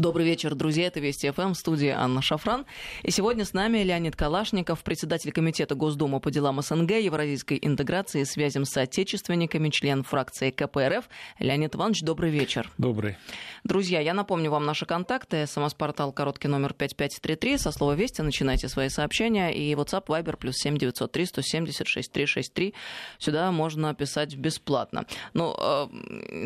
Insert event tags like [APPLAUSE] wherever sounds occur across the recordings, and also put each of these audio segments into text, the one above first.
Добрый вечер, друзья. Это Вести ФМ, студия Анна Шафран. И сегодня с нами Леонид Калашников, председатель Комитета Госдумы по делам СНГ, евразийской интеграции связям с отечественниками, член фракции КПРФ. Леонид Иванович, добрый вечер. Добрый. Друзья, я напомню вам наши контакты. СМС-портал короткий номер 5533. Со слова «Вести» начинайте свои сообщения. И WhatsApp, Viber, плюс 7903 176 363. Сюда можно писать бесплатно. Ну, э,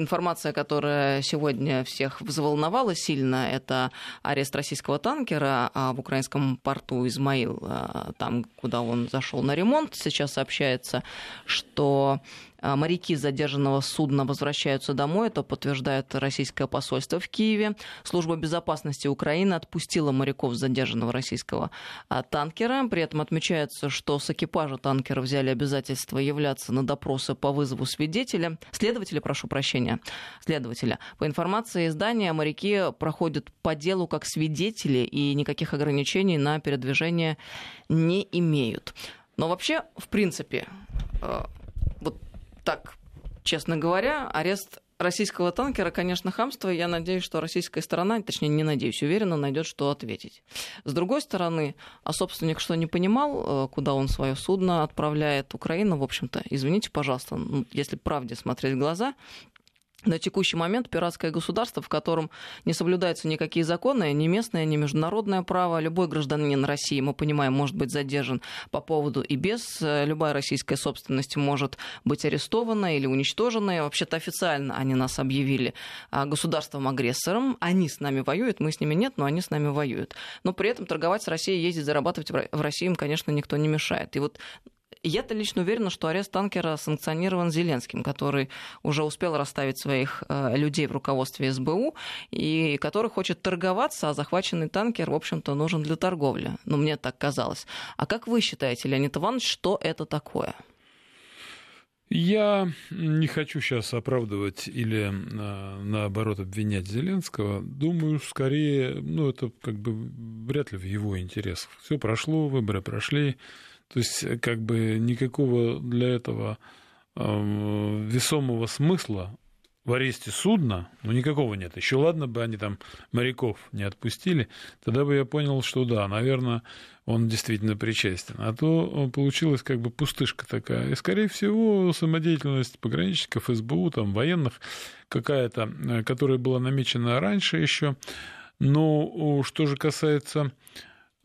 информация, которая сегодня всех взволновала сильно, это арест российского танкера а в украинском порту Измаил, а, там, куда он зашел на ремонт. Сейчас сообщается, что моряки задержанного судна возвращаются домой, это подтверждает российское посольство в Киеве. Служба безопасности Украины отпустила моряков задержанного российского а, танкера. При этом отмечается, что с экипажа танкера взяли обязательство являться на допросы по вызову свидетеля. Следователя, прошу прощения, следователя. По информации издания, моряки проходят по делу как свидетели и никаких ограничений на передвижение не имеют. Но вообще, в принципе, а, вот так, честно говоря, арест российского танкера, конечно, хамство. Я надеюсь, что российская сторона, точнее, не надеюсь, уверенно найдет, что ответить. С другой стороны, а собственник что не понимал, э, куда он свое судно отправляет, Украина, в общем-то, извините, пожалуйста, ну, если правде смотреть в глаза, на текущий момент пиратское государство, в котором не соблюдаются никакие законы, ни местное, ни международное право. Любой гражданин России, мы понимаем, может быть задержан по поводу и без. Любая российская собственность может быть арестована или уничтожена. И вообще-то официально они нас объявили а, государством-агрессором. Они с нами воюют, мы с ними нет, но они с нами воюют. Но при этом торговать с Россией, ездить, зарабатывать в России им, конечно, никто не мешает. И вот я-то лично уверена, что арест танкера санкционирован Зеленским, который уже успел расставить своих э, людей в руководстве СБУ и который хочет торговаться, а захваченный танкер, в общем-то, нужен для торговли. Ну, мне так казалось. А как вы считаете, Леонид Иванович, что это такое? Я не хочу сейчас оправдывать или э, наоборот обвинять Зеленского. Думаю, скорее, ну, это как бы вряд ли в его интересах. Все прошло, выборы прошли. То есть, э, как бы никакого для этого э, весомого смысла в аресте судна, ну, никакого нет. Еще ладно бы они там моряков не отпустили, тогда бы я понял, что да, наверное, он действительно причастен. А то получилась как бы пустышка такая. И, скорее всего, самодеятельность пограничников, СБУ, там, военных какая-то, э, которая была намечена раньше еще. Но что же касается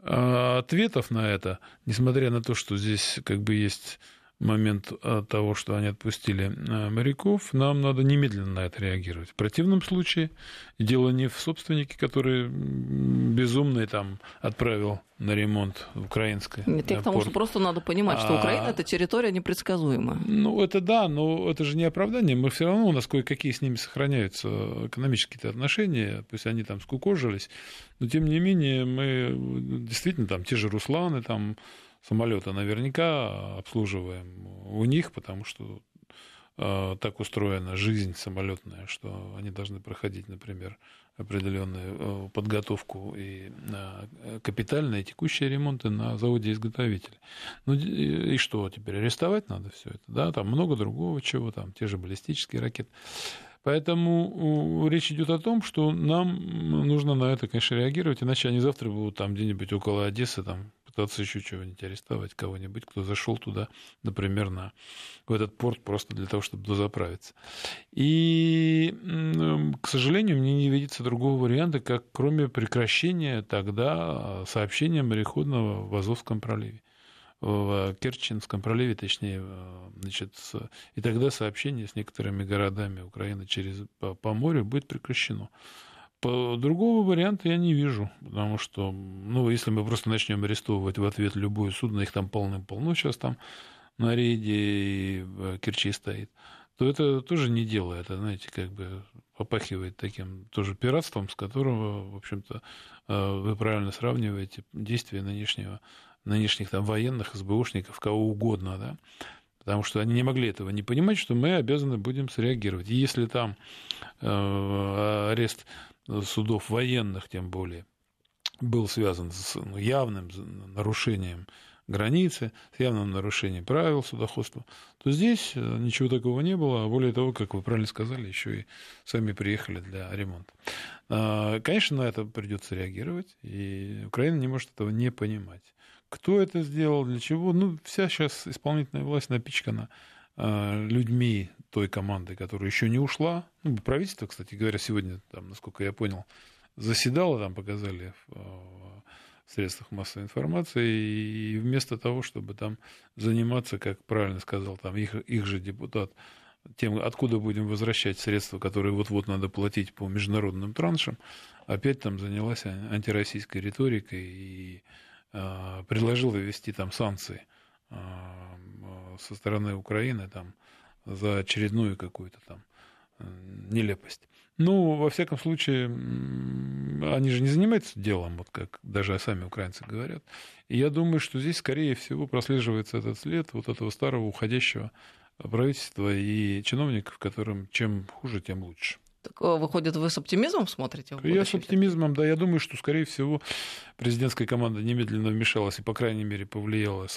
ответов на это, несмотря на то, что здесь как бы есть момент а, того, что они отпустили а, моряков, нам надо немедленно на это реагировать. В противном случае дело не в собственнике, который безумный там отправил на ремонт в украинское. Нет, я к тому, что просто надо понимать, что Украина а... это территория непредсказуемая. Ну, это да, но это же не оправдание. Мы все равно, у нас кое-какие с ними сохраняются экономические отношения, пусть они там скукожились, но тем не менее мы действительно там те же Русланы, там самолета наверняка обслуживаем у них, потому что э, так устроена жизнь самолетная, что они должны проходить, например, определенную э, подготовку и э, капитальные текущие ремонты на заводе-изготовителе. Ну и что, теперь арестовать надо все это? Да, там много другого чего, там те же баллистические ракеты. Поэтому речь идет о том, что нам нужно на это, конечно, реагировать, иначе они завтра будут там где-нибудь около Одессы там пытаться еще чего-нибудь арестовать, кого-нибудь, кто зашел туда, например, на, в этот порт просто для того, чтобы дозаправиться. И, к сожалению, мне не видится другого варианта, как кроме прекращения тогда сообщения мореходного в Азовском проливе в Керченском проливе, точнее, значит, и тогда сообщение с некоторыми городами Украины через, по, по морю будет прекращено. По другого варианта я не вижу, потому что, ну, если мы просто начнем арестовывать в ответ любое судно, их там полным-полно сейчас там на рейде и в Керчи стоит, то это тоже не дело, это, знаете, как бы попахивает таким тоже пиратством, с которого, в общем-то, э, вы правильно сравниваете действия нынешнего, нынешних там военных, СБУшников, кого угодно, да, потому что они не могли этого не понимать, что мы обязаны будем среагировать. И если там э, арест судов военных, тем более, был связан с ну, явным нарушением границы, с явным нарушением правил судоходства, то здесь э, ничего такого не было, а более того, как вы правильно сказали, еще и сами приехали для ремонта. А, конечно, на это придется реагировать, и Украина не может этого не понимать. Кто это сделал, для чего? Ну, вся сейчас исполнительная власть напичкана а, людьми той команды, которая еще не ушла. Ну, правительство, кстати говоря, сегодня, там, насколько я понял, заседало, там показали в средствах массовой информации, и вместо того, чтобы там заниматься, как правильно сказал там их, их же депутат, тем, откуда будем возвращать средства, которые вот-вот надо платить по международным траншам, опять там занялась антироссийской риторикой и э, предложила ввести там санкции э, со стороны Украины там за очередную какую-то там э, нелепость. Ну, во всяком случае, они же не занимаются делом, вот как даже сами украинцы говорят. И я думаю, что здесь, скорее всего, прослеживается этот след вот этого старого уходящего правительства и чиновников, которым чем хуже, тем лучше. Так, э, выходит, вы с оптимизмом смотрите? В я с оптимизмом, да. Я думаю, что, скорее всего, президентская команда немедленно вмешалась и, по крайней мере, повлияла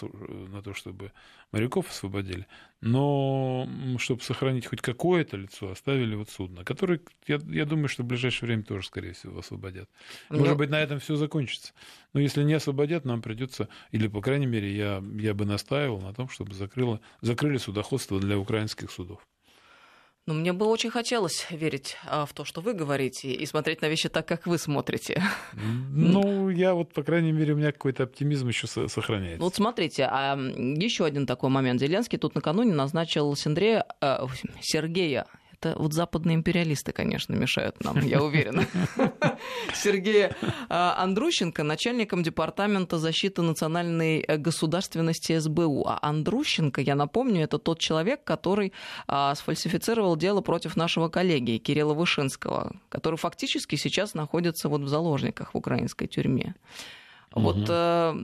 на то, чтобы моряков освободили. Но чтобы сохранить хоть какое-то лицо, оставили вот судно, которое, я, я думаю, что в ближайшее время тоже, скорее всего, освободят. Может Но... быть, на этом все закончится. Но если не освободят, нам придется, или, по крайней мере, я, я бы настаивал на том, чтобы закрыло, закрыли судоходство для украинских судов. Ну, мне бы очень хотелось верить а, в то, что вы говорите, и смотреть на вещи так, как вы смотрите. Ну, я вот, по крайней мере, у меня какой-то оптимизм еще сохраняется. Вот смотрите, а еще один такой момент. Зеленский тут накануне назначил Сергея, э, Сергея это вот западные империалисты, конечно, мешают нам, я уверена. [LAUGHS] Сергея а, Андрущенко, начальником Департамента защиты национальной э, государственности СБУ. А Андрущенко, я напомню, это тот человек, который а, сфальсифицировал дело против нашего коллеги Кирилла Вышинского, который фактически сейчас находится вот в заложниках в украинской тюрьме. Вот э,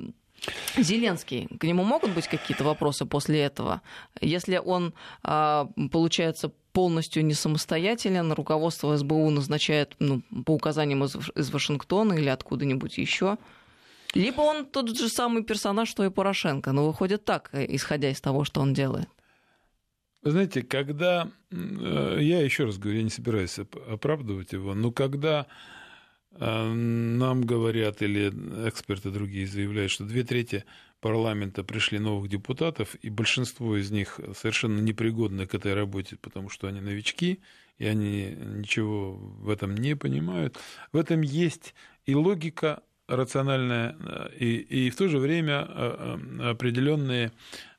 Зеленский, к нему могут быть какие-то вопросы после этого? Если он, а, получается, полностью не самостоятелен, руководство СБУ назначает ну, по указаниям из, из Вашингтона или откуда-нибудь еще, либо он тот же самый персонаж, что и Порошенко, но выходит так, исходя из того, что он делает. Вы знаете, когда, э, я еще раз говорю, я не собираюсь оправдывать его, но когда э, нам говорят, или эксперты другие заявляют, что две трети парламента пришли новых депутатов, и большинство из них совершенно непригодны к этой работе, потому что они новички, и они ничего в этом не понимают. В этом есть и логика рациональная, и, и в то же время а, а, определенные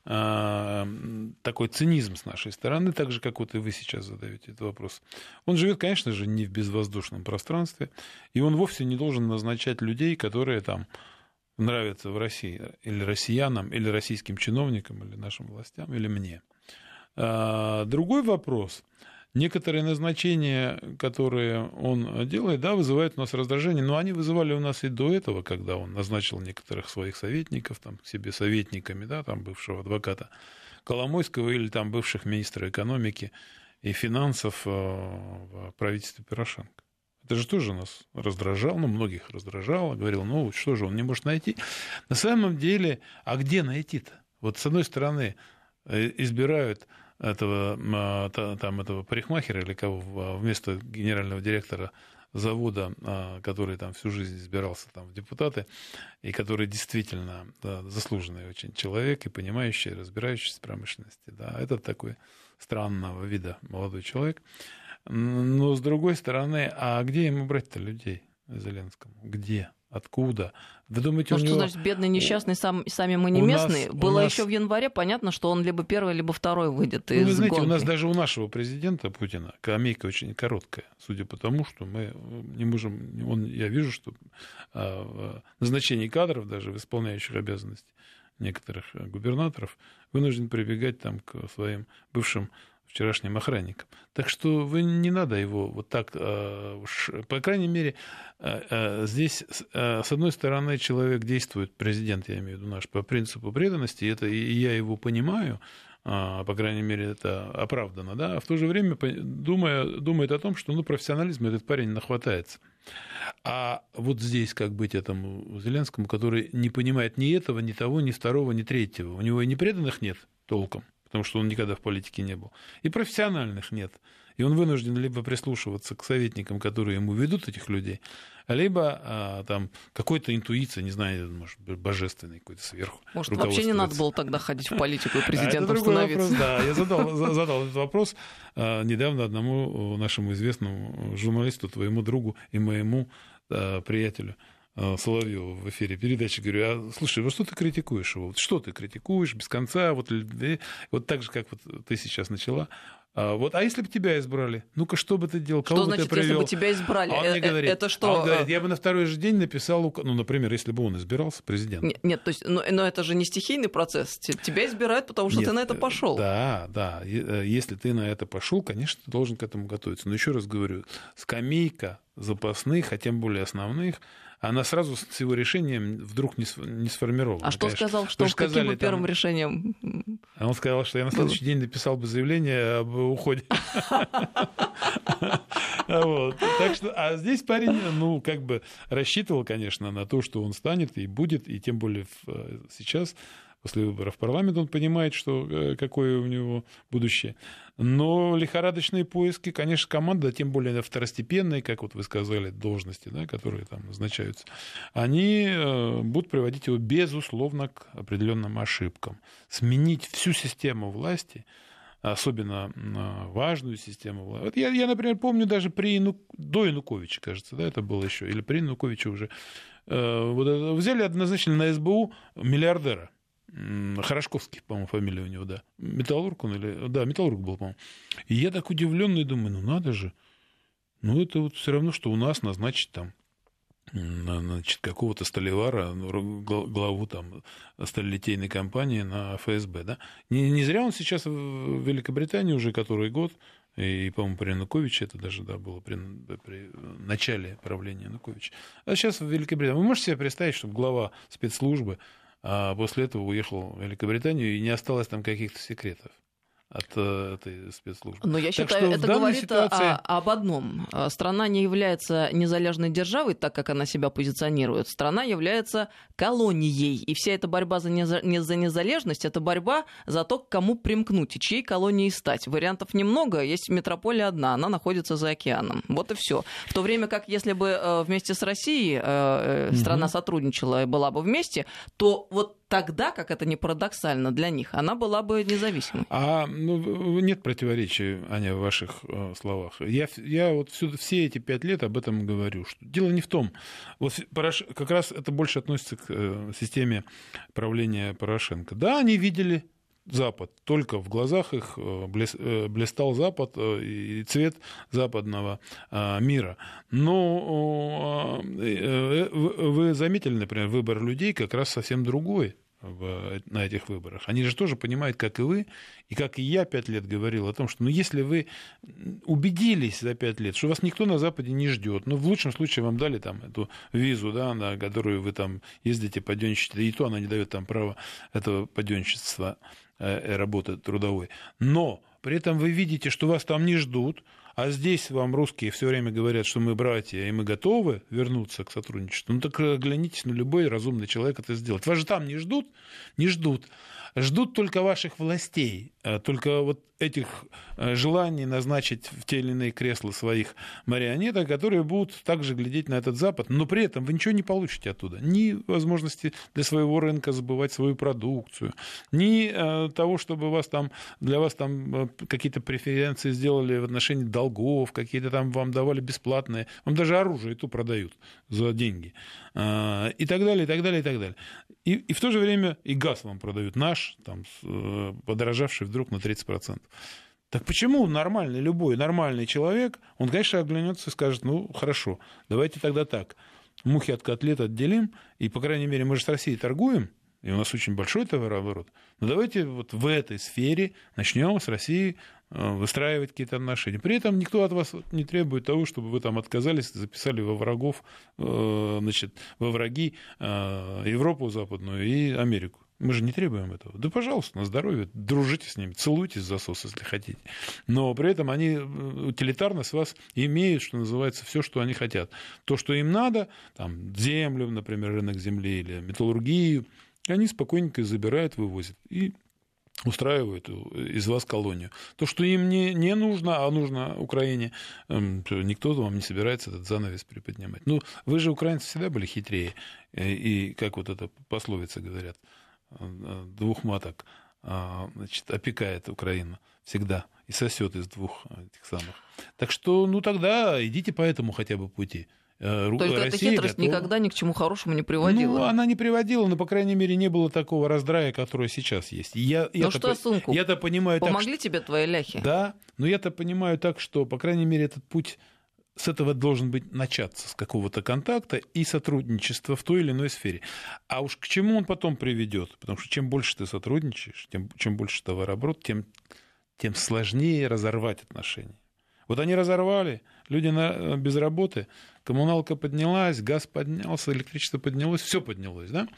такой цинизм с нашей стороны, так же, как вот и вы сейчас задаете этот вопрос. Он живет, конечно же, не в безвоздушном пространстве, и он вовсе не должен назначать людей, которые там нравится в России или россиянам, или российским чиновникам, или нашим властям, или мне. А, другой вопрос. Некоторые назначения, которые он делает, да, вызывают у нас раздражение, но они вызывали у нас и до этого, когда он назначил некоторых своих советников, там, к себе советниками, да, там, бывшего адвоката Коломойского или там бывших министра экономики и финансов э, в правительстве Порошенко. Это же тоже нас раздражало, ну, многих раздражало, говорил, ну, что же он не может найти. На самом деле, а где найти-то? Вот с одной стороны, э, избирают этого, а, там, этого парикмахера или кого вместо генерального директора завода, а, который там всю жизнь избирался там в депутаты, и который действительно да, заслуженный очень человек и понимающий, разбирающийся в промышленности. Да, это такой странного вида молодой человек. Но с другой стороны, а где ему брать-то людей Зеленскому? Где? Откуда? Вы думаете, ну, у него... что значит бедный, несчастный, сам, сами мы не у местные? Нас, Было нас... еще в январе понятно, что он либо первый, либо второй выйдет ну, из Вы знаете, гонки. у нас даже у нашего президента Путина скамейка очень короткая, судя по тому, что мы не можем... Он, я вижу, что а, назначение кадров, даже в исполняющих обязанности некоторых губернаторов, вынужден прибегать там, к своим бывшим вчерашним охранником. Так что вы не надо его вот так, а, по крайней мере, а, а, здесь, с одной стороны, человек действует, президент, я имею в виду наш, по принципу преданности, это, и я его понимаю, по крайней мере, это оправдано, да, а в то же время думая, думает о том, что ну, профессионализм этот парень нахватается. А вот здесь как быть этому Зеленскому, который не понимает ни этого, ни того, ни второго, ни третьего. У него и непреданных нет толком, потому что он никогда в политике не был. И профессиональных нет. И он вынужден либо прислушиваться к советникам, которые ему ведут этих людей, либо а, там какой-то интуиция, не знаю, может божественный какой-то сверху. Может, вообще не надо было тогда ходить в политику и президентом а становиться. Вопрос, да, я задал, [LAUGHS] задал этот вопрос а, недавно одному нашему известному журналисту, твоему другу и моему а, приятелю. Соловьеву в эфире передачи, говорю, а слушай, вот что ты критикуешь его? Что ты критикуешь без конца? Вот, вот так же, как вот ты сейчас начала, а, вот, а если бы тебя избрали? Ну-ка, что бы ты делал? Кого что бы значит, ты привел? если бы тебя избрали? А он мне э, говорит, это что? А он говорит, я бы на второй же день написал, ну, например, если бы он избирался президентом. Нет, нет то есть, но, но это же не стихийный процесс. Тебя избирают, потому что нет, ты на это пошел. Да, да. Э, если ты на это пошел, конечно, ты должен к этому готовиться. Но еще раз говорю, скамейка запасных, а тем более основных, она сразу с его решением вдруг не, не сформирована. А что конечно. сказал, что с каким бы первым там... решением? А он сказал, что я на следующий день написал бы заявление об уходе. [LAUGHS] Так что, а здесь парень, ну, как бы рассчитывал, конечно, на то, что он станет и будет, и тем более э, сейчас после выборов в парламент он понимает, что, э, какое у него будущее. Но лихорадочные поиски, конечно, команда, тем более второстепенные, как вот вы сказали, должности, да, которые там назначаются, они э, будут приводить его, безусловно, к определенным ошибкам. Сменить всю систему власти особенно важную систему власти. Вот я, я, например, помню даже при Яну... до Януковича, кажется, да, это было еще, или при Януковиче уже. Э, вот взяли однозначно на СБУ миллиардера Хорошковский, по-моему, фамилия у него, да. Металлург он или... Да, Металлург был, по-моему. И я так удивленный думаю, ну надо же. Ну это вот все равно, что у нас назначить там значит, какого-то столевара, ну, главу там сталелитейной компании на ФСБ, да. Не, не зря он сейчас в Великобритании уже который год, и, по-моему, при Януковиче это даже да, было при, при начале правления Януковича. А сейчас в Великобритании. Вы можете себе представить, чтобы глава спецслужбы а после этого уехал в Великобританию, и не осталось там каких-то секретов от э, этой спецслужбы. Но я считаю, это говорит ситуации... о, об одном. Страна не является незалежной державой, так как она себя позиционирует. Страна является колонией. И вся эта борьба за, не за незалежность, это борьба за то, к кому примкнуть и чьей колонией стать. Вариантов немного, есть метрополия одна, она находится за океаном. Вот и все. В то время как если бы э, вместе с Россией э, страна угу. сотрудничала и была бы вместе, то вот тогда, как это не парадоксально для них, она была бы независимой. А ну, нет противоречия, Аня, в ваших э, словах. Я, я вот все, все эти пять лет об этом говорю. Что дело не в том. Вот Порош... как раз это больше относится к э, системе правления Порошенко. Да, они видели Запад. Только в глазах их э, э, блистал Запад э, и цвет западного мира. Но вы заметили, например, выбор людей как раз совсем другой на этих выборах. Они же тоже понимают, как и вы, и как и я пять лет говорил о том, что ну, если вы убедились за пять лет, что вас никто на Западе не ждет, ну, в лучшем случае вам дали там эту визу, да, на которую вы там ездите подъемщик, и то она не дает там права этого подъемщичества Э, работы трудовой. Но при этом вы видите, что вас там не ждут, а здесь вам русские все время говорят, что мы братья, и мы готовы вернуться к сотрудничеству. Ну так глянитесь, ну любой разумный человек это сделает. Вас же там не ждут? Не ждут. Ждут только ваших властей, э, только вот этих э, желаний назначить в те или иные кресла своих марионеток, которые будут также глядеть на этот Запад, но при этом вы ничего не получите оттуда. Ни возможности для своего рынка забывать свою продукцию, ни э, того, чтобы вас там, для вас там какие-то преференции сделали в отношении долгов, какие-то там вам давали бесплатные, вам даже оружие и то продают за деньги. И так далее, и так далее, и так далее. И, и в то же время и газ вам продают наш, там, э, подорожавший вдруг на 30%. Так почему нормальный, любой нормальный человек, он, конечно, оглянется и скажет, ну, хорошо, давайте тогда так, мухи от котлет отделим, и, по крайней мере, мы же с Россией торгуем, и у нас очень большой товарооборот. Но давайте вот в этой сфере начнем с Россией э, выстраивать какие-то отношения. При этом никто от вас не требует того, чтобы вы там отказались, записали во врагов, э, значит, во враги Европу западную и Америку. Мы же не требуем этого. Да, пожалуйста, на здоровье, дружите с ними, целуйтесь засос, если хотите. Но при этом они э, утилитарно с вас имеют, что называется, все, что они хотят. То, что им надо, там, землю, например, рынок земли или металлургию, они спокойненько забирают, вывозят. И устраивают из вас колонию. То, что им не, не нужно, а нужно Украине, эм, никто вам не собирается этот занавес приподнимать. Ну, вы же, украинцы, всегда были хитрее. Э, и, как вот эта пословица говорят, э, двух маток а, значит, опекает Украину всегда и сосет из двух этих самых. Так что, ну, тогда идите по этому хотя бы пути. Э, Только Россия эта хитрость готова... никогда ни к чему хорошему не приводила. Ну, она не приводила, но, по крайней мере, не было такого раздрая, которое сейчас есть. Я, ну что, сынку, я-то понимаю помогли так, тебе твои ляхи? Да, но я-то понимаю так, что, по крайней мере, этот путь с этого должен быть начаться, с какого-то контакта и сотрудничества в той или иной сфере. А уж к чему он потом приведет? Потому что чем больше ты сотрудничаешь, тем, чем больше товарооборот, тем, тем сложнее разорвать отношения. Вот они разорвали, люди на, без работы, коммуналка поднялась, газ поднялся, электричество поднялось, все поднялось, да?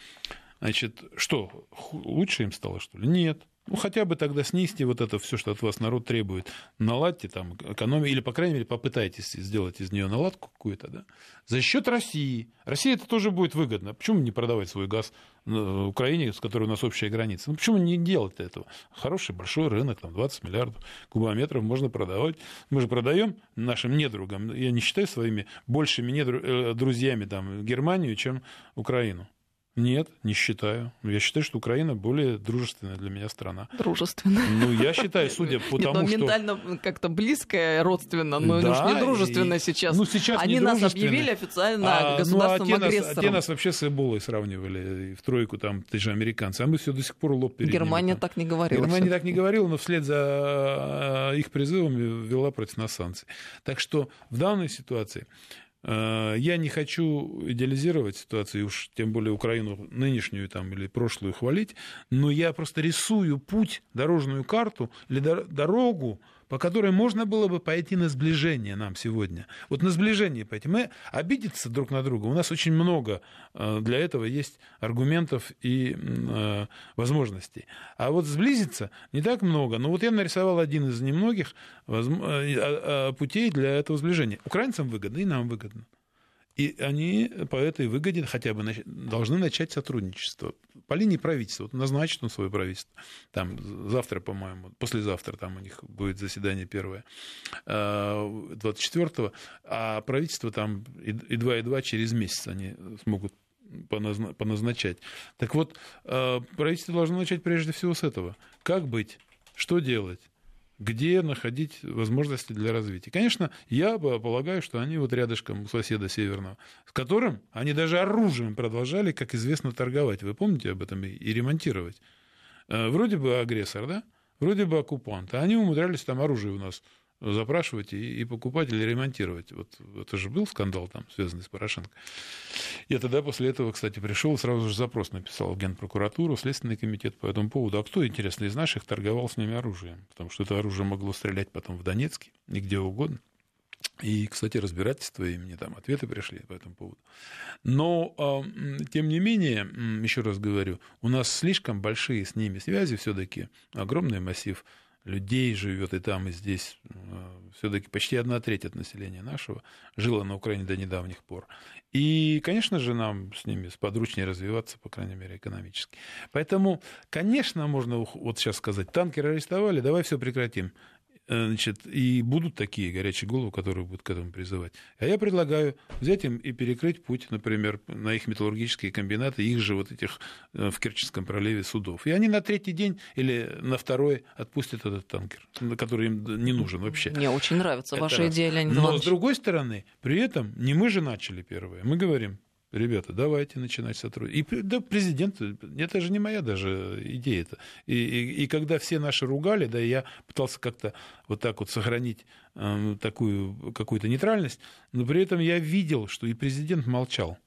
Значит, что, лучше им стало, что ли? Нет. Ну, хотя бы тогда снизьте вот это все, что от вас народ требует. Наладьте там экономию, или, по крайней мере, попытайтесь сделать из нее наладку какую-то, да, за счет России. России это тоже будет выгодно. Почему не продавать свой газ Украине, с которой у нас общая граница? Ну, почему не делать этого? Хороший большой рынок, там 20 миллиардов кубометров можно продавать. Мы же продаем нашим недругам, я не считаю своими большими недру... Э, друзьями там, Германию, чем Украину. Нет, не считаю. Я считаю, что Украина более дружественная для меня страна. Дружественная. Ну, я считаю, судя по Нет, тому, что... ментально как-то близкая, родственная, но да, не дружественная и... сейчас. Ну, сейчас Они нас объявили официально а, государством ну, а те агрессором. Нас, а те нас вообще с Эболой сравнивали в тройку, там, те же американцы, а мы все до сих пор лоб перед Германия ними, так не говорила. Германия так не говорила, но вслед за их призывами вела против нас санкции. Так что в данной ситуации я не хочу идеализировать ситуацию, уж тем более Украину нынешнюю там, или прошлую хвалить, но я просто рисую путь, дорожную карту или дорогу, по которой можно было бы пойти на сближение нам сегодня. Вот на сближение пойти. Мы обидеться друг на друга. У нас очень много э, для этого есть аргументов и э, возможностей. А вот сблизиться не так много. Но вот я нарисовал один из немногих э, путей для этого сближения. Украинцам выгодно и нам выгодно. И они по этой выгоде хотя бы должны начать сотрудничество. По линии правительства. Вот назначит он свое правительство. Там завтра, по-моему, послезавтра там у них будет заседание первое, 24-го. А, а правительство там и 2, и 2 через месяц они смогут поназначать. Так вот, а, правительство должно начать прежде всего с этого. Как быть? Что делать? Где находить возможности для развития. Конечно, я полагаю, что они вот рядышком у соседа северного, с которым они даже оружием продолжали, как известно, торговать. Вы помните об этом? И ремонтировать. Э, вроде бы агрессор, да? Вроде бы оккупант. А они умудрялись там оружие у нас запрашивать и, и покупать или ремонтировать. Вот это же был скандал там, связанный с Порошенко. Я тогда после этого, кстати, пришел, сразу же запрос написал в Генпрокуратуру, Следственный комитет по этому поводу. А кто, интересно, из наших торговал с ними оружием? Потому что это оружие могло стрелять потом в Донецке и где угодно. И, кстати, разбирательства, и мне там ответы пришли по этому поводу. Но, а, тем не менее, еще раз говорю, у нас слишком большие с ними связи все-таки, огромный массив людей живет и там, и здесь. Э, Все-таки почти одна треть от населения нашего жило на Украине до недавних пор. И, конечно же, нам с ними сподручнее развиваться, по крайней мере, экономически. Поэтому, конечно, можно вот сейчас сказать, танкеры арестовали, давай все прекратим. Э, значит, и будут такие горячие головы, которые будут к этому призывать. А я предлагаю взять им и перекрыть путь, например, на их металлургические комбинаты, их же вот этих э, в Керченском проливе судов. И они на третий день или на второй отпустят этот танкер, который им не нужен вообще. Мне очень нравится Это ваша раз. идея, Леонид Но, Иванович. с другой стороны, при этом не мы же начали первые. Мы говорим, ребята, давайте начинать сотрудничать. И да, президент, это же не моя даже идея. -то. И, и, и когда все наши ругали, да, я пытался как-то вот так вот сохранить э, такую какую-то нейтральность, но при этом я видел, что и президент молчал.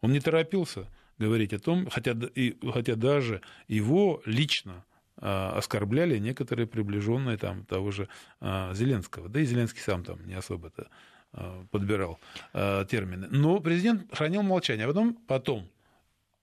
Он не торопился говорить о том, хотя, и, хотя даже его лично э, оскорбляли некоторые приближенные там того же э, Зеленского. Да и Зеленский сам там не особо-то подбирал э, термины. Но президент хранил молчание. А потом, потом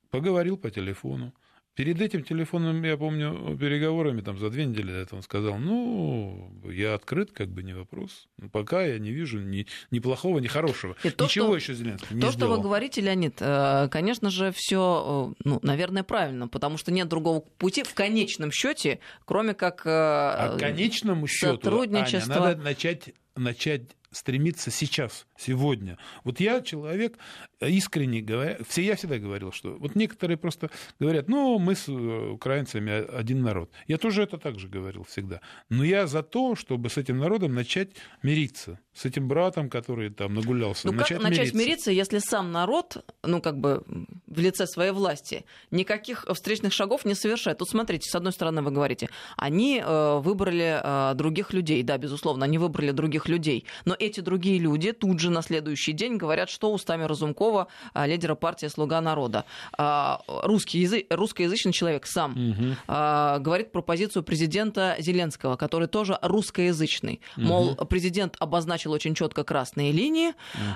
поговорил по телефону, Перед этим телефонным, я помню, переговорами там за две недели до этого он сказал, ну, я открыт, как бы не вопрос. Но пока я не вижу ни, ни плохого, ни хорошего. И то, Ничего что, еще Зеленский не То, сделал. что вы говорите, Леонид, э, конечно же, все, ну, наверное, правильно, потому что нет другого пути в конечном счете, кроме как э, А конечному счету, сотрудничество. Аня, надо начать, начать стремиться сейчас, сегодня. Вот я человек искренне говоря, все я всегда говорил, что вот некоторые просто говорят, ну мы с э, украинцами один народ. Я тоже это также говорил всегда. Но я за то, чтобы с этим народом начать мириться, с этим братом, который там нагулялся. Ну начать как начать мириться. мириться, если сам народ, ну как бы в лице своей власти, никаких встречных шагов не совершает? Тут смотрите, с одной стороны вы говорите, они э, выбрали э, других людей, да, безусловно, они выбрали других людей, но эти другие люди тут же на следующий день говорят, что устами Разумкова, э, лидера партии «Слуга народа». Э, русский язык, русскоязычный человек сам э, говорит про позицию президента Зеленского, который тоже русскоязычный. Мол, президент обозначил очень четко красные линии.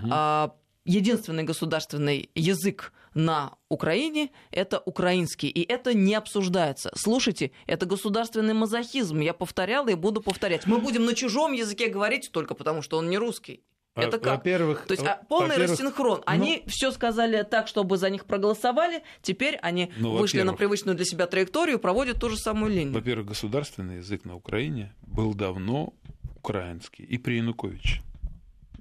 а, Единственный государственный язык на Украине – это украинский, и это не обсуждается. Слушайте, это государственный мазохизм. Я повторяла и буду повторять. Мы будем на чужом языке говорить только потому, что он не русский. Это как? Во-первых, То есть а, полный во-первых, рассинхрон. Они все сказали так, чтобы за них проголосовали. Теперь они Ну, вышли на привычную для себя траекторию, проводят ту же самую линию. Во-первых, государственный язык на Украине был давно украинский и при Януковиче.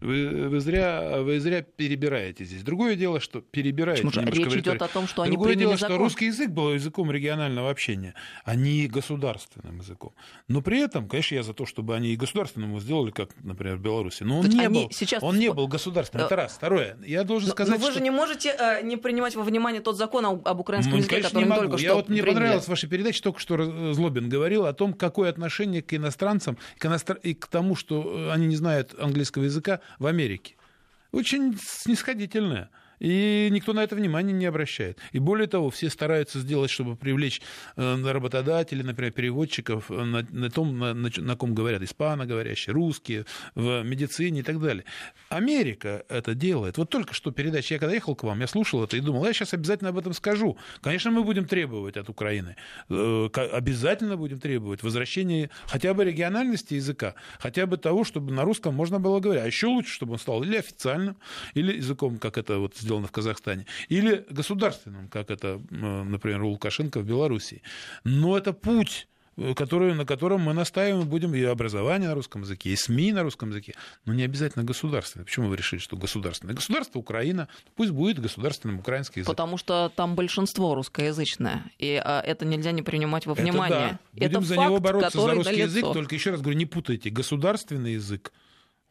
Вы, вы, зря, вы зря перебираете здесь. Другое дело, что перебираете Почему немножко Речь в идет о том, что они Другое дело, закон. что русский язык был языком регионального общения, а не государственным языком. Но при этом, конечно, я за то, чтобы они и государственным его сделали, как, например, в Беларуси. Но он не был. сейчас- Он не был государственным. Это раз. Второе. Я должен Но, сказать, но вы что... же не можете э, не принимать во внимание тот закон об, об украинском Ну, языке, конечно, который не могу. только Я что вот мне приняли. понравилась ваша передача, только что Злобин говорил о том, какое отношение к иностранцам к иностр- и к тому, что э, они не знают английского языка в Америке. Очень снисходительное. И никто на это внимания не обращает. И более того, все стараются сделать, чтобы привлечь э, работодателей, например, переводчиков э, на, на том, на, на ком говорят испаноговорящие, русские, в медицине и так далее. Америка это делает. Вот только что передача, я когда ехал к вам, я слушал это и думал, я сейчас обязательно об этом скажу. Конечно, мы будем требовать от Украины, э, обязательно будем требовать возвращения хотя бы региональности языка, хотя бы того, чтобы на русском можно было говорить. А еще лучше, чтобы он стал или официальным, или языком, как это вот сделано в Казахстане, или государственным, как это, например, у Лукашенко в Белоруссии. Но это путь э, который, на котором мы настаиваем, будем и образование на русском языке, и СМИ на русском языке, но не обязательно государственное. Почему вы решили, что государственное? Государство Украина, пусть будет государственным украинский язык. Потому что там большинство русскоязычное, и а, это нельзя не принимать во Это внимание. да. Будем это за факт, него бороться, за русский налицо. язык. Только еще раз говорю, не путайте. Государственный язык,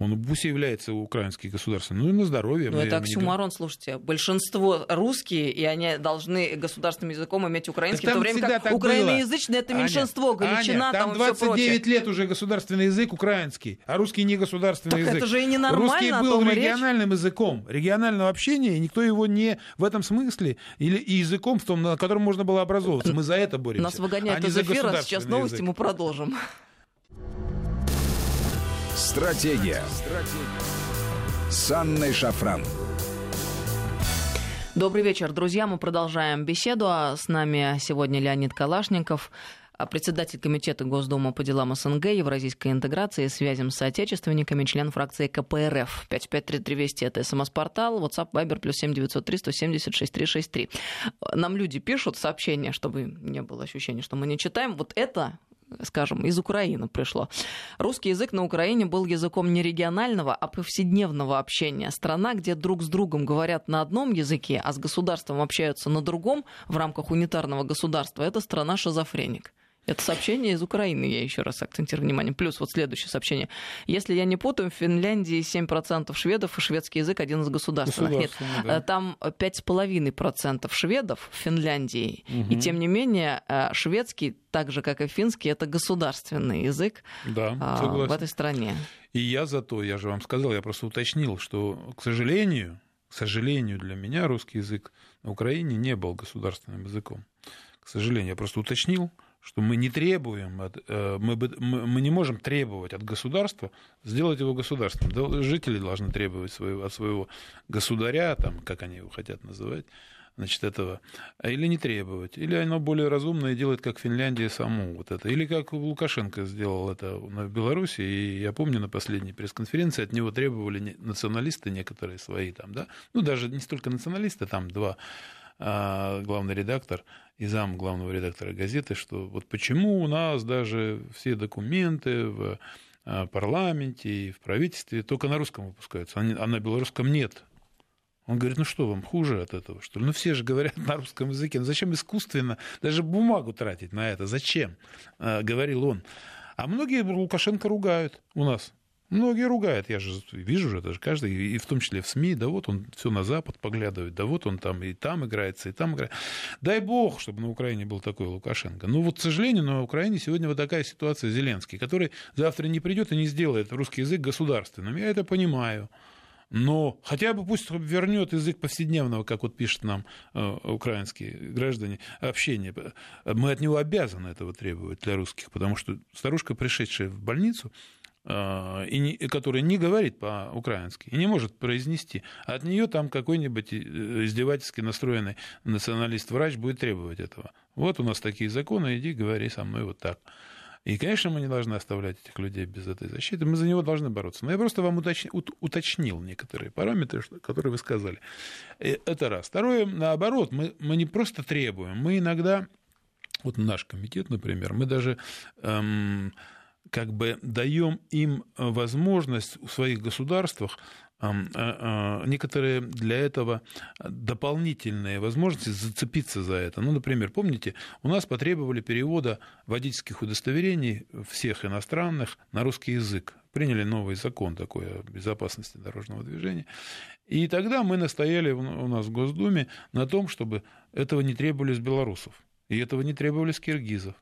он пусть является украинский государственным, ну и на здоровье. Ну, это не оксюмарон, слушайте. Большинство русские, и они должны государственным языком иметь украинский, Так в то время как так украиноязычное это Аня, меньшинство, Галичина, Аня, там, там и все прочее. 29 лет уже государственный язык украинский, а русский не государственный Так язык. это же и ненормально, Русский о был и речь. региональным языком, регионального общения, и никто его не в этом смысле, или и языком, в том, на котором можно было образовываться. Мы за это боремся. Нас выгоняют а не из эфира, сейчас новости, язык. мы продолжим. Стратегия. С Анной Шафран. Добрый вечер, друзья. Мы продолжаем беседу. А С нами сегодня Леонид Калашников, а, председатель Комитета Госдумы по делам СНГ, евразийской интеграции связям с соотечественниками, член фракции КПРФ. 5533 Вести – это СМС-портал, WhatsApp, Viber, плюс 7903 170 6363. Нам люди пишут сообщения, чтобы не было ощущения, что мы не читаем. Вот это скажем, из Украины пришло. Русский язык на Украине был языком не регионального, а повседневного общения. Страна, где друг с другом говорят на одном языке, а с государством общаются на другом в рамках унитарного государства, это страна шизофреник. Это сообщение из Украины, я еще раз акцентирую внимание. Плюс вот следующее сообщение. Если я не путаю, в Финляндии 7% шведов, и шведский язык один из государственных. Нет, да. э, там 5,5% шведов в Финляндии. И тем не менее, э, шведский, так же как и финский, это государственный язык Да, а, согласен. в этой стране. И я зато, я же вам сказал, я просто уточнил, что, к сожалению, к сожалению для меня русский язык на Украине не был государственным языком. К сожалению, я просто уточнил, что мы не требуем, от, э, мы, мы, мы не можем требовать от государства сделать его государственным. Да, Жители должны требовать своего, от своего государя, там, как они его хотят называть, значит, этого, или не требовать, или оно более разумное делает, как Финляндия саму вот это, или как Лукашенко сделал это в Беларуси, и я помню на последней пресс-конференции от него требовали националисты некоторые свои там, да, ну даже не столько националисты, там два а, главный редактор и зам главного редактора газеты, что вот почему у нас даже все документы в а, парламенте и в правительстве только на русском выпускаются, а на белорусском нет. Он говорит, ну что вам, хуже от этого, что ли? Ну все же говорят на русском языке, ну зачем искусственно даже бумагу тратить на это, зачем? А, говорил он. А многие Лукашенко ругают у нас. Многие ругают, я же вижу же, даже каждый, и в том числе в СМИ, да вот он все на Запад поглядывает, да вот он там и там играется, и там играет. Дай бог, чтобы на Украине был такой Лукашенко. Но вот, к сожалению, на Украине сегодня вот такая ситуация Зеленский, который завтра не придет и не сделает русский язык государственным. Я это понимаю но хотя бы пусть вернет язык повседневного, как вот пишут нам э, украинские граждане, общение. Мы от него обязаны этого требовать для русских, потому что старушка, пришедшая в больницу, и не, которая не говорит по-украински и не может произнести, от нее там какой-нибудь э, издевательски настроенный националист-врач будет требовать этого. Вот у нас такие законы, иди говори со мной вот так. И, конечно, мы не должны оставлять этих людей без этой защиты, мы за него должны бороться. Но я просто вам уточнил некоторые параметры, которые вы сказали. Э, это раз. Второе, наоборот, мы, мы не просто требуем, мы иногда, вот наш комитет, например, мы даже эм, как бы даем им возможность в своих государствах а, а, некоторые для этого дополнительные возможности зацепиться за это. Ну, например, помните, у нас потребовали перевода водительских удостоверений всех иностранных на русский язык. Приняли новый закон такой о безопасности дорожного движения. И тогда мы настояли у нас в Госдуме на том, чтобы этого не требовали с белорусов. И этого не требовали с киргизов.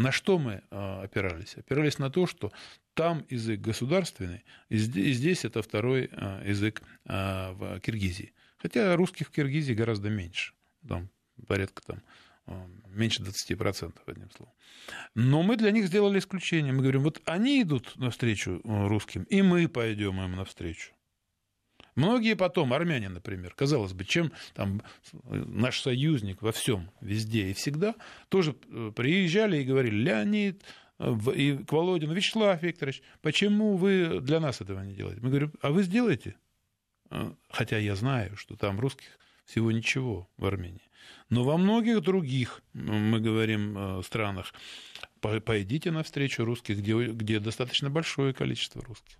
На что мы а, опирались? Опирались на то, что там язык государственный, и здесь это второй а, язык а, в Киргизии. Хотя русских в Киргизии гораздо меньше, там порядка там, меньше 20%, одним словом. Но мы для них сделали исключение. Мы говорим, вот они идут навстречу русским, и мы пойдем им навстречу. Многие потом, армяне, например, казалось бы, чем там наш союзник во всем, везде и всегда, тоже э, приезжали и говорили, Леонид, э, и к Володину, Вячеслав Викторович, почему вы для нас этого не делаете? Мы говорим, а вы сделаете? Э, хотя я знаю, что там русских всего ничего в Армении. Но во многих других, мы говорим, странах, пойдите навстречу русских, где, где достаточно большое количество русских.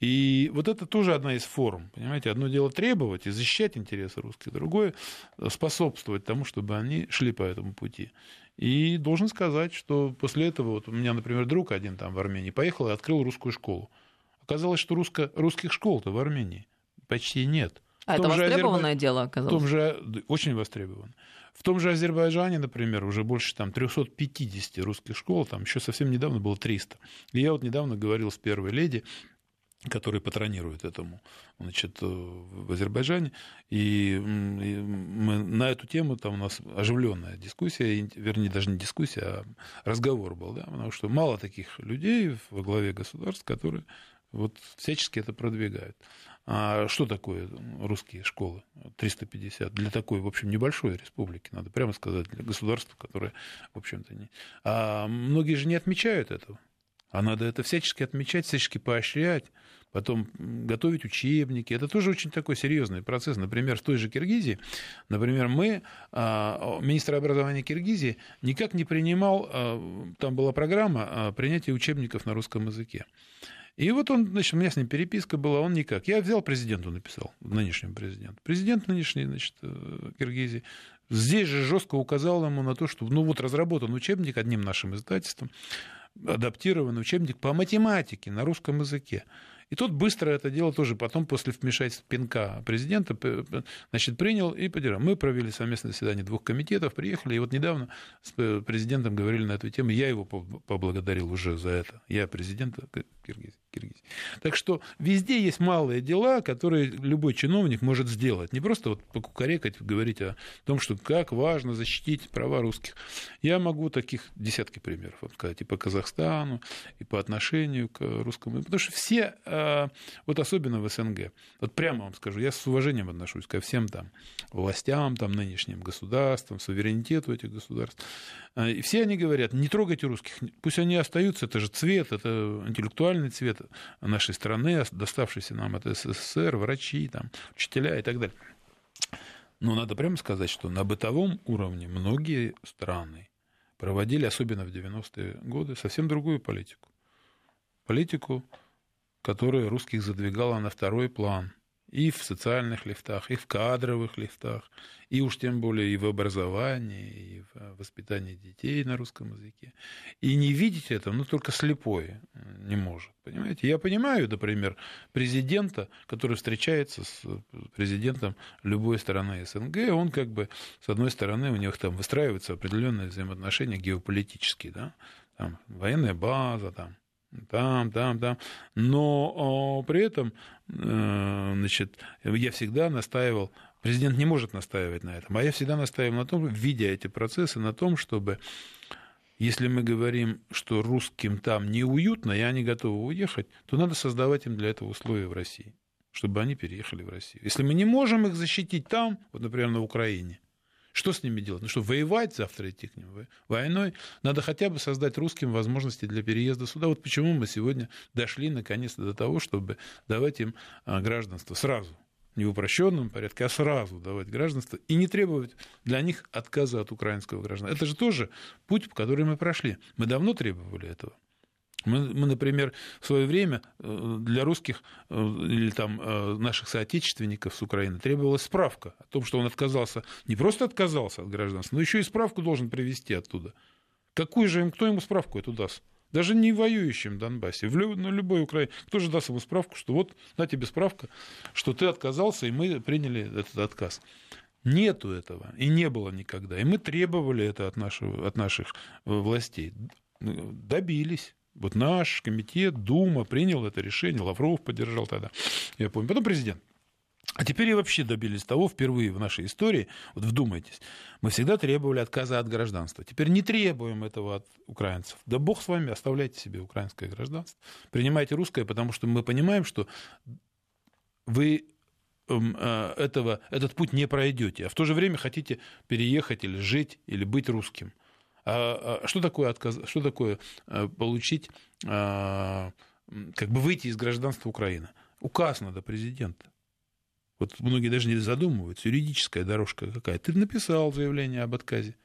И вот это тоже одна из форм. Понимаете, одно дело требовать и защищать интересы русских, другое способствовать тому, чтобы они шли по этому пути. И должен сказать, что после этого, вот у меня, например, друг один там в Армении поехал и открыл русскую школу. Оказалось, что русско- русских школ-то в Армении почти нет. А это востребованное Азербай... дело оказалось? В том же, очень востребовано. В том же Азербайджане, например, уже больше там, 350 русских школ, там еще совсем недавно было 300. И я вот недавно говорил с первой леди, который патронирует этому значит, э, в Азербайджане. И мы на эту тему там у нас оживленная дискуссия, вернее, даже не дискуссия, а разговор был, да, потому что мало таких людей во главе государств, которые вот всячески это продвигают. А что такое русские школы? 350 для такой, в общем, небольшой республики, надо прямо сказать, для государства, которое, в общем-то, не... А многие же не отмечают этого. А надо это всячески отмечать, всячески поощрять, потом готовить учебники. Это тоже очень такой серьезный процесс. Например, в той же Киргизии, например, мы, а, министр образования Киргизии, никак не принимал, а, там была программа а, принятия учебников на русском языке. И вот он, значит, у меня с ним переписка была, он никак. Я взял президенту, написал, нынешнему президенту. Президент нынешний, значит, э, Киргизии, здесь же жестко указал ему на то, что, ну вот разработан учебник одним нашим издательством, адаптированный учебник по математике на русском языке. И тот быстро это дело тоже потом, после вмешательства пинка президента, значит, принял и поддержал. Мы провели совместное заседание двух комитетов, приехали, и вот недавно с президентом говорили на эту тему. Я его поблагодарил уже за это. Я президента Киргизии. Киргизии. Так что везде есть малые дела, которые любой чиновник может сделать. Не просто вот покукарекать, говорить о том, что как важно защитить права русских. Я могу таких десятки примеров сказать и по Казахстану, и по отношению к русскому. Потому что все э, вот особенно в СНГ, вот прямо вам скажу, я с уважением отношусь ко всем там властям, там нынешним государствам, суверенитету этих государств. Э, и все они говорят, не трогайте русских, пусть они остаются, это же цвет, это интеллектуальный цвет нашей страны, доставшийся нам от СССР, врачи, там, учителя и так далее. Но надо прямо сказать, что на бытовом уровне многие страны проводили, особенно в 90-е годы, совсем другую политику. Политику, которая русских задвигала на второй план – и в социальных лифтах, и в кадровых лифтах, и уж тем более и в образовании, и в э, воспитании детей на русском языке. И не видеть это, ну, только слепой не может. Понимаете? Я понимаю, например, президента, который встречается с э, президентом любой страны СНГ, он как бы, с одной стороны, у них там выстраиваются определенные взаимоотношения геополитические, да, там военная база, там там, там, там. Но о, при этом, э, значит, я всегда настаивал, президент не может настаивать на этом, а я всегда настаивал на том, видя эти процессы, на том, чтобы если мы говорим, что русским там неуютно, и они готовы уехать, то надо создавать им для этого условия в России, чтобы они переехали в Россию. Если мы не можем их защитить там, вот, например, на Украине, что с ними делать? Ну что, воевать завтра идти к ним войной? Надо хотя бы создать русским возможности для переезда сюда. Вот почему мы сегодня дошли наконец-то до того, чтобы давать им а, гражданство сразу. Не в упрощенном порядке, а сразу давать гражданство и не требовать для них отказа от украинского гражданства. Это же тоже путь, по который мы прошли. Мы давно требовали этого. Мы, мы, например, в свое время э, для русских э, или там э, наших соотечественников с Украины требовалась справка о том, что он отказался, не просто отказался от гражданства, но еще и справку должен привезти оттуда. Какую же им, кто ему справку эту даст? Даже не воюющим в Донбассе, в люб, на любой Украине. Кто же даст ему справку, что вот, на тебе справка, что ты отказался, и мы приняли этот отказ. Нету этого, и не было никогда. И мы требовали это от, нашего, от наших властей. Добились. Вот наш комитет, Дума принял это решение, Лавров поддержал тогда, я помню. Потом президент. А теперь и вообще добились того, впервые в нашей истории, вот вдумайтесь, мы всегда требовали отказа от гражданства. Теперь не требуем этого от украинцев. Да бог с вами, оставляйте себе украинское гражданство. Принимайте русское, потому что мы понимаем, что вы эм, э, этого, этот путь не пройдете, а в то же время хотите переехать или жить, или быть русским. А, а что такое отказ, что такое э, получить, а, как бы выйти из гражданства Украины? Указ надо президента. Вот многие даже не задумываются, юридическая дорожка какая. Ты написал заявление об отказе.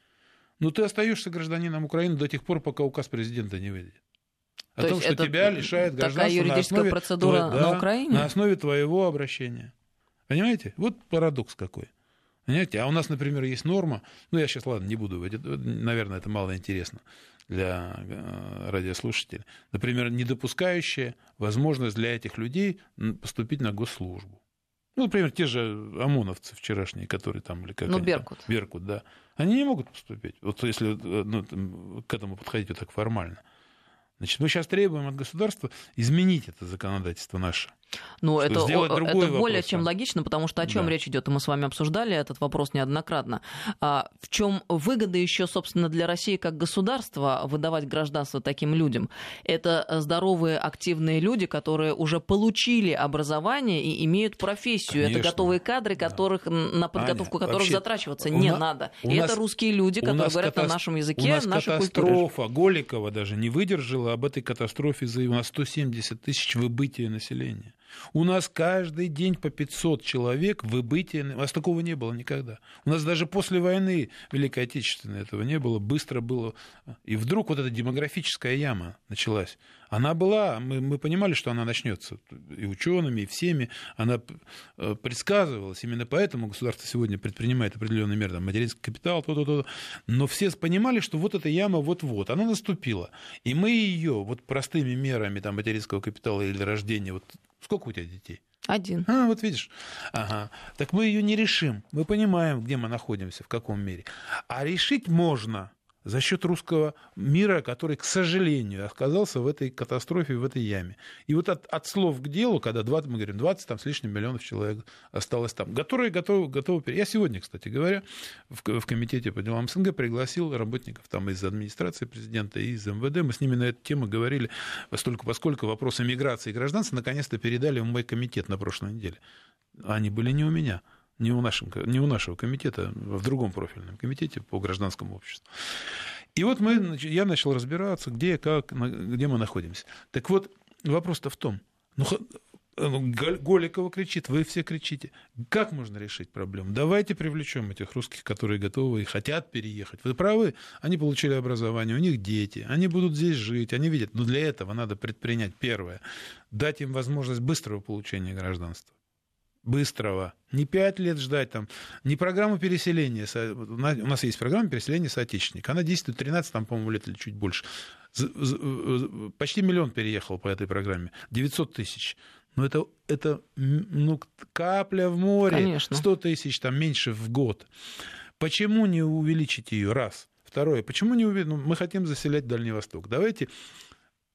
Но ты остаешься гражданином Украины до тех пор, пока указ президента не выйдет. О То том, что тебя лишает гражданства такая юридическая на основе, процедура твоего, на Украине? На основе твоего обращения. Понимаете? Вот парадокс какой. Понимаете? А у нас, например, есть норма, ну, я сейчас, ладно, не буду, наверное, это мало интересно для э, радиослушателей, например, не допускающая возможность для этих людей поступить на госслужбу. Ну, например, те же ОМОНовцы вчерашние, которые там, или как ну, они Беркут. Там, Беркут, да. Они не могут поступить, вот если э, ну, к этому подходить вот так формально. Значит, мы сейчас требуем от государства изменить это законодательство наше. Ну, это, это более чем логично, потому что о чем да. речь идет, и мы с вами обсуждали этот вопрос неоднократно. А, в чем выгода еще, собственно, для России как государства выдавать гражданство таким людям? Это здоровые, активные люди, которые уже получили образование и имеют профессию. Конечно. Это готовые кадры, которых, да. на подготовку Аня, которых вообще, затрачиваться не на, надо. И нас, это русские люди, которые говорят катаст... на нашем языке, у нас нашей катастрофа. Культуре. Голикова даже не выдержала об этой катастрофе заявила. У нас 170 тысяч выбытия населения. У нас каждый день по 500 человек выбытие. У нас такого не было никогда. У нас даже после войны Великой Отечественной этого не было. Быстро было. И вдруг вот эта демографическая яма началась. Она была, мы, мы понимали, что она начнется и учеными, и всеми. Она э, предсказывалась. Именно поэтому государство сегодня предпринимает определенные меры, там, материнский капитал, то-то, то-то. Но все понимали, что вот эта яма вот-вот, она наступила. И мы ее вот простыми мерами там, материнского капитала или рождения, вот сколько у тебя детей? Один. А, вот видишь. Ага. Так мы ее не решим. Мы понимаем, где мы находимся, в каком мире. А решить можно за счет русского мира, который, к сожалению, оказался в этой катастрофе, в этой яме. И вот от, от слов к делу, когда 20, мы говорим, 20 там, с лишним миллионов человек осталось там, которые готовы, готовы... Я сегодня, кстати говоря, в, в комитете по делам СНГ пригласил работников там из администрации президента и из МВД. Мы с ними на эту тему говорили, поскольку, поскольку вопросы миграции и гражданства наконец-то передали в мой комитет на прошлой неделе. Они были не у меня не у, нашем, не у нашего комитета, а в другом профильном комитете по гражданскому обществу. И вот мы, я начал разбираться, где, как, где мы находимся. Так вот, вопрос-то в том, ну, ну Голикова кричит, вы все кричите. Как можно решить проблему? Давайте привлечем этих русских, которые готовы и хотят переехать. Вы правы, они получили образование, у них дети, они будут здесь жить, они видят. Но для этого надо предпринять первое, дать им возможность быстрого получения гражданства быстрого. Не пять лет ждать там, не программу переселения. У нас есть программа переселения соотечественника. Она действует 13, там, по-моему, лет или чуть больше. Почти миллион переехал по этой программе. 900 тысяч. Но это, это ну, капля в море. Конечно. 100 тысяч, там меньше в год. Почему не увеличить ее? Раз. Второе. Почему не увеличить? Ну, мы хотим заселять Дальний Восток. Давайте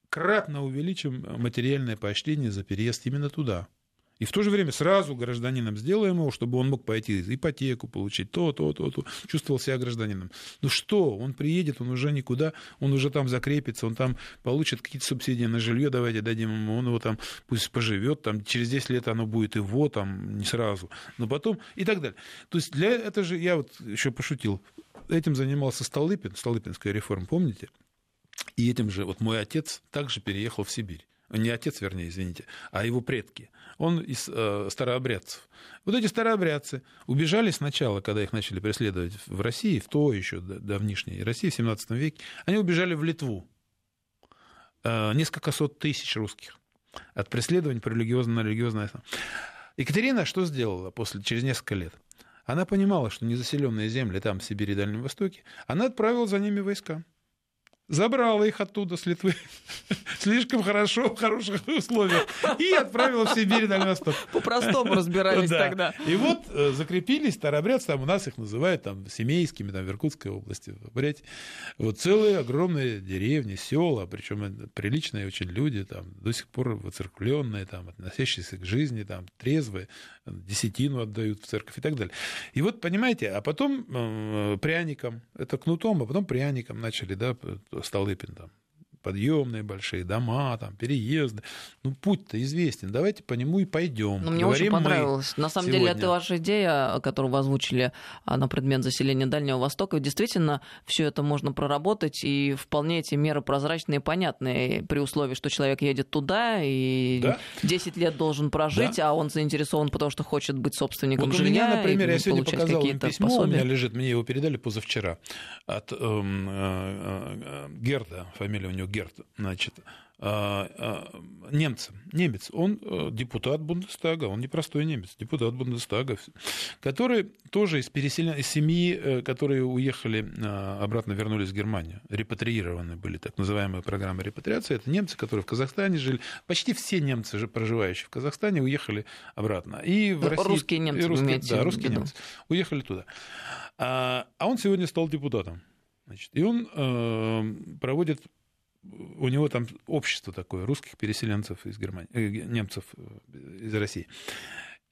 кратно увеличим материальное поощрение за переезд именно туда. И в то же время сразу гражданином сделаем его, чтобы он мог пойти ипотеку получить, то, то, то, то, чувствовал себя гражданином. Ну что, он приедет, он уже никуда, он уже там закрепится, он там получит какие-то субсидии на жилье, давайте дадим ему, он его там пусть поживет, там через 10 лет оно будет его, там не сразу, но потом и так далее. То есть для этого же, я вот еще пошутил, этим занимался Столыпин, Столыпинская реформа, помните? И этим же вот мой отец также переехал в Сибирь не отец, вернее, извините, а его предки. Он из э, старообрядцев. Вот эти старообрядцы убежали сначала, когда их начали преследовать в России, в то еще давнишней России, в 17 веке, они убежали в Литву. Э, несколько сот тысяч русских от преследований по религиозному на религиозное Екатерина что сделала после, через несколько лет? Она понимала, что незаселенные земли там, в Сибири и Дальнем Востоке, она отправила за ними войска забрала их оттуда с Литвы [LAUGHS] слишком хорошо, в хороших условиях, и отправила в Сибирь на Восток. По-простому разбирались да. тогда. И вот э, закрепились старообрядцы, там у нас их называют там семейскими, там в Иркутской области, в Вот целые огромные деревни, села, причем приличные очень люди, там до сих пор воцерквленные, там, относящиеся к жизни, там, трезвые, десятину отдают в церковь и так далее. И вот, понимаете, а потом пряником, это кнутом, а потом пряником начали, да, Столыпин там подъемные большие дома, там, переезды. Ну, путь-то известен. Давайте по нему и пойдем. Но ну, мне очень понравилось. На самом сегодня. деле, это ваша идея, которую вы озвучили а, на предмет заселения Дальнего Востока. Действительно, все это можно проработать, и вполне эти меры прозрачные и понятные, при условии, что человек едет туда и да? 10 лет должен прожить, да. а он заинтересован, потому что хочет быть собственником вот жилья. У меня, например, я сегодня показал им письмо, пособия. у меня лежит, мне его передали позавчера, от эм, э, э, Герда, фамилия у него Герт, значит, а, а, немцем, немец, он э, депутат Бундестага, он не простой немец, депутат Бундестага, который тоже из, переселен... из семьи, э, которые уехали а, обратно, вернулись в Германию, репатриированы были, так называемая программа репатриации, это немцы, которые в Казахстане жили, почти все немцы, проживающие в Казахстане, уехали обратно. И в России... Русские немцы, и русские, да, русские немцы уехали туда. А он сегодня стал депутатом. Значит, и он э, проводит у него там общество такое, русских переселенцев из Германии, э, немцев э, из России.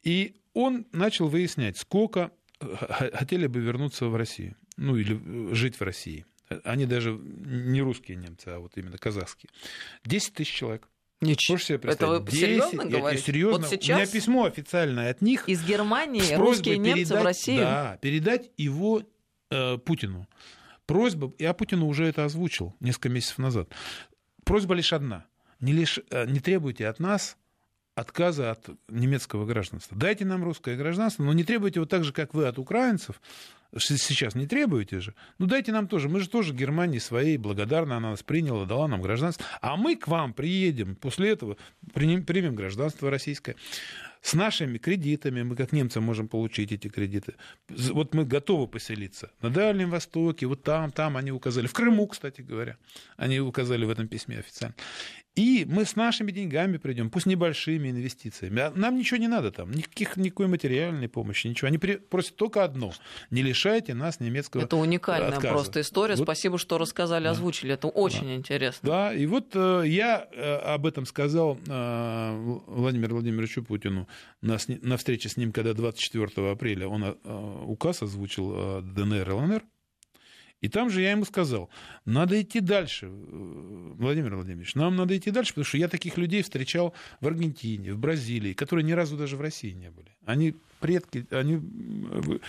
И он начал выяснять, сколько э, хотели бы вернуться в Россию, ну или жить в России. Они даже не русские немцы, а вот именно казахские. 10 тысяч человек. Ничего. себе Это вы 10, серьезно говорите? Серьезно. Вот сейчас... У меня письмо официальное от них. Из Германии русские немцы передать, в Россию? Да, передать его э, Путину просьба, я Путину уже это озвучил несколько месяцев назад, просьба лишь одна. Не, лишь, э, не требуйте от нас отказа от немецкого гражданства. Дайте нам русское гражданство, но не требуйте его так же, как вы от украинцев, сейчас не требуете же. Ну дайте нам тоже. Мы же тоже Германии своей благодарна, она нас приняла, дала нам гражданство. А мы к вам приедем, после этого примем гражданство российское. С нашими кредитами, мы как немцы можем получить эти кредиты. Вот мы готовы поселиться на Дальнем Востоке, вот там, там они указали. В Крыму, кстати говоря, они указали в этом письме официально. И мы с нашими деньгами придем, пусть небольшими инвестициями. А нам ничего не надо там, никаких, никакой материальной помощи, ничего. Они просят только одно. Не лишайте нас немецкого Это уникальная отказа. просто история. Вот. Спасибо, что рассказали, да. озвучили. Это очень да. интересно. Да, и вот э, я э, об этом сказал э, Владимиру Владимировичу Путину на, на встрече с ним, когда 24 апреля он указ озвучил ДНР, ЛНР. И там же я ему сказал, надо идти дальше, э, Владимир Владимирович, нам надо идти дальше, потому что я таких людей встречал в Аргентине, в Бразилии, которые ни разу даже в России не были. Они предки, они,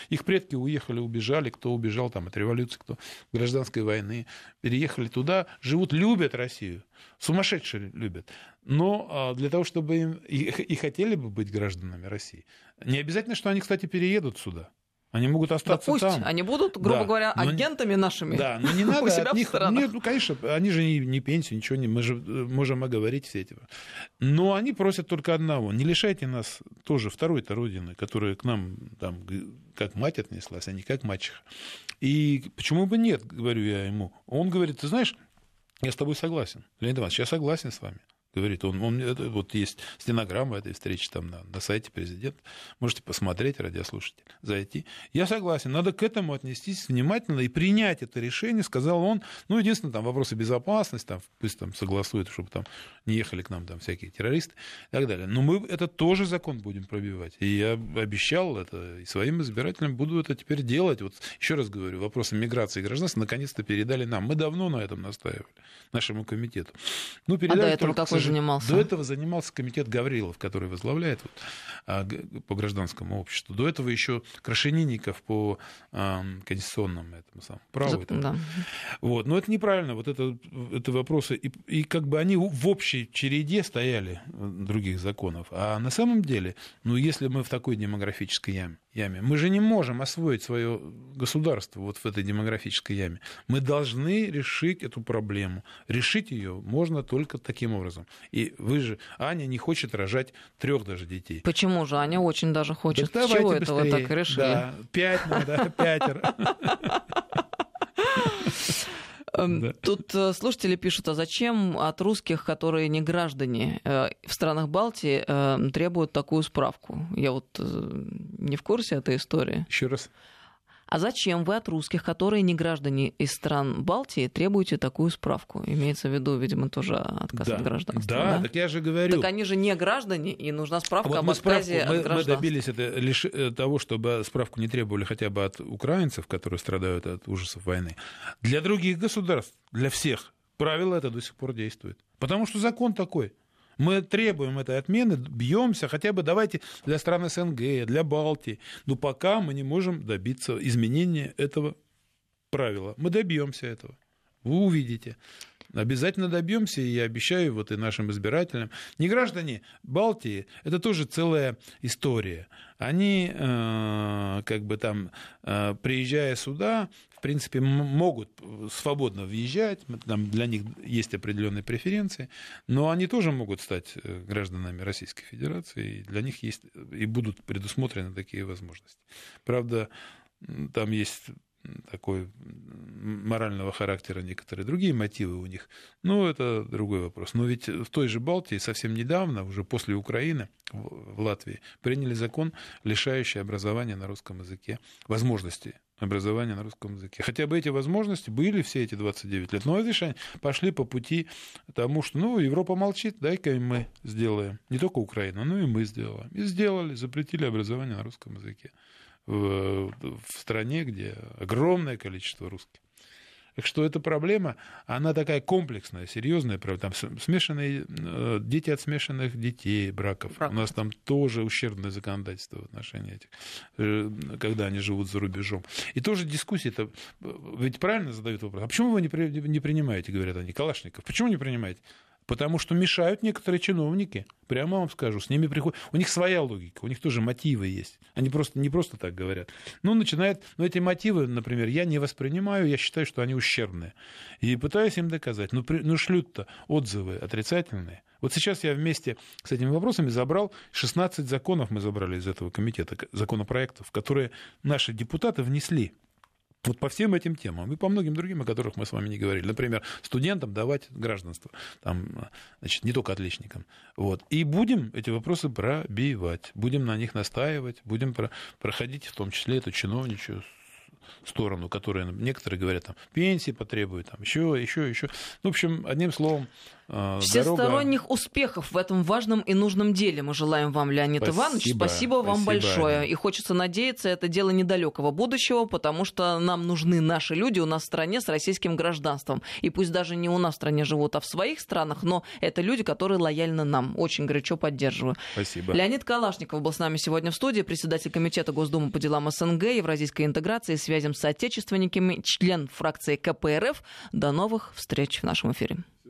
их предки уехали, убежали, кто убежал там от революции, кто гражданской войны, переехали туда, живут, любят Россию, сумасшедшие любят. Но а, для того, чтобы им, и, и хотели бы быть гражданами России, не обязательно, что они, кстати, переедут сюда. Они могут остаться да пусть там. Они будут, грубо да, говоря, агентами не, нашими. Да, но не [LAUGHS] надо от них. Нет, ну, конечно, они же не, не пенсию, ничего не. Мы же можем оговорить все эти. Но они просят только одного: не лишайте нас тоже второй-то родины, которая к нам там как мать отнеслась, а не как мачеха. И почему бы нет, говорю я ему. Он говорит: ты знаешь, я с тобой согласен, Леонид Иванович, я согласен с вами говорит. Он, он, это, вот есть стенограмма этой встречи там на, на сайте президента. Можете посмотреть, радиослушатель, зайти. Я согласен, надо к этому отнестись внимательно и принять это решение, сказал он. Ну, единственное, там вопросы безопасности, там, пусть там согласуют, чтобы там не ехали к нам там всякие террористы и так далее. Но мы это тоже закон будем пробивать. И я обещал это и своим избирателям буду это теперь делать. Вот еще раз говорю, вопросы миграции и гражданства наконец-то передали нам. Мы давно на этом настаивали, нашему комитету. Ну, передали а до этого занимался? До этого занимался комитет Гаврилов, который возглавляет вот, а, по гражданскому обществу. До этого еще Крашенинников по а, конституционному этому самому праву. Да. Вот. Но это неправильно. Вот это, это вопросы. И, и как бы они в общей череде стояли других законов. А на самом деле, ну, если мы в такой демографической яме, яме. Мы же не можем освоить свое государство вот в этой демографической яме. Мы должны решить эту проблему. Решить ее можно только таким образом. И вы же, Аня не хочет рожать трех даже детей. Почему же? Аня очень даже хочет. С чего это вы так решили? Да, пять надо, пятеро. Эм, да. Тут э, слушатели пишут, а зачем от русских, которые не граждане э, в странах Балтии, э, требуют такую справку? Я вот не в курсе этой истории. Еще раз. А зачем вы от русских, которые не граждане из стран Балтии, требуете такую справку? Имеется в виду, видимо, тоже отказ да. от гражданства. Да, да, так я же говорю. Так они же не граждане, и нужна справка вот об отказе справку, от гражданства. Мы добились это лишь э, того, чтобы справку не требовали хотя бы от украинцев, которые страдают от ужасов войны. Для других государств, для всех, правило это до сих пор действует. Потому что закон такой. Мы требуем этой отмены, бьемся, хотя бы давайте для стран СНГ, для Балтии. Но пока мы не можем добиться изменения этого правила. Мы добьемся этого. Вы увидите. Обязательно добьемся, и я обещаю вот и нашим избирателям. Не граждане Балтии, это тоже целая история. Они, э, как бы там, э, приезжая сюда, в принципе, могут свободно въезжать, там для них есть определенные преференции, но они тоже могут стать э, гражданами Российской Федерации, и для них есть и будут предусмотрены такие возможности. Правда, там есть такой морального характера некоторые другие мотивы у них. Ну, это другой вопрос. Но ведь в той же Балтии совсем недавно, уже после Украины, в Латвии, приняли закон, лишающий образования на русском языке, возможности образования на русском языке. Хотя бы эти возможности были все эти 29 лет. Но, видишь, они пошли по пути тому, что, ну, Европа молчит, дай-ка и мы сделаем. Не только Украина, но и мы сделаем. И сделали, запретили образование на русском языке в, в стране, где огромное количество русских. Так что эта проблема, она такая комплексная, серьезная проблема. Там смешанные э, дети от смешанных детей, браков. Брак. У нас там тоже ущербное законодательство в отношении этих, э, когда они живут за рубежом. И тоже дискуссии это ведь правильно задают вопрос. А почему вы не, при, не принимаете, говорят они, Калашников? Почему не принимаете? Потому что мешают некоторые чиновники. Прямо вам скажу, с ними приходят... У них своя логика, у них тоже мотивы есть. Они просто не просто так говорят. Ну, начинает... Но эти мотивы, например, я не воспринимаю, я считаю, что они ущербные. И пытаюсь им доказать. Ну, при... ну шлют-то отзывы отрицательные. Вот сейчас я вместе с этими вопросами забрал 16 законов, мы забрали из этого комитета, законопроектов, которые наши депутаты внесли. Вот по всем этим темам и по многим другим, о которых мы с вами не говорили. Например, студентам давать гражданство, там, значит, не только отличникам. Вот. И будем эти вопросы пробивать, будем на них настаивать, будем проходить в том числе эту чиновничью сторону, которая некоторые говорят, там, пенсии потребуют, там, еще, еще, еще. Ну, в общем, одним словом, Всесторонних дорога... успехов в этом важном и нужном деле мы желаем вам, Леонид спасибо, Иванович. Спасибо вам спасибо, большое. Аня. И хочется надеяться, это дело недалекого будущего, потому что нам нужны наши люди у нас в стране с российским гражданством. И пусть даже не у нас в стране живут, а в своих странах, но это люди, которые лояльны нам. Очень горячо поддерживаю. Спасибо. Леонид Калашников был с нами сегодня в студии, председатель Комитета Госдумы по делам СНГ, Евразийской интеграции связям с соотечественниками, член фракции КПРФ. До новых встреч в нашем эфире.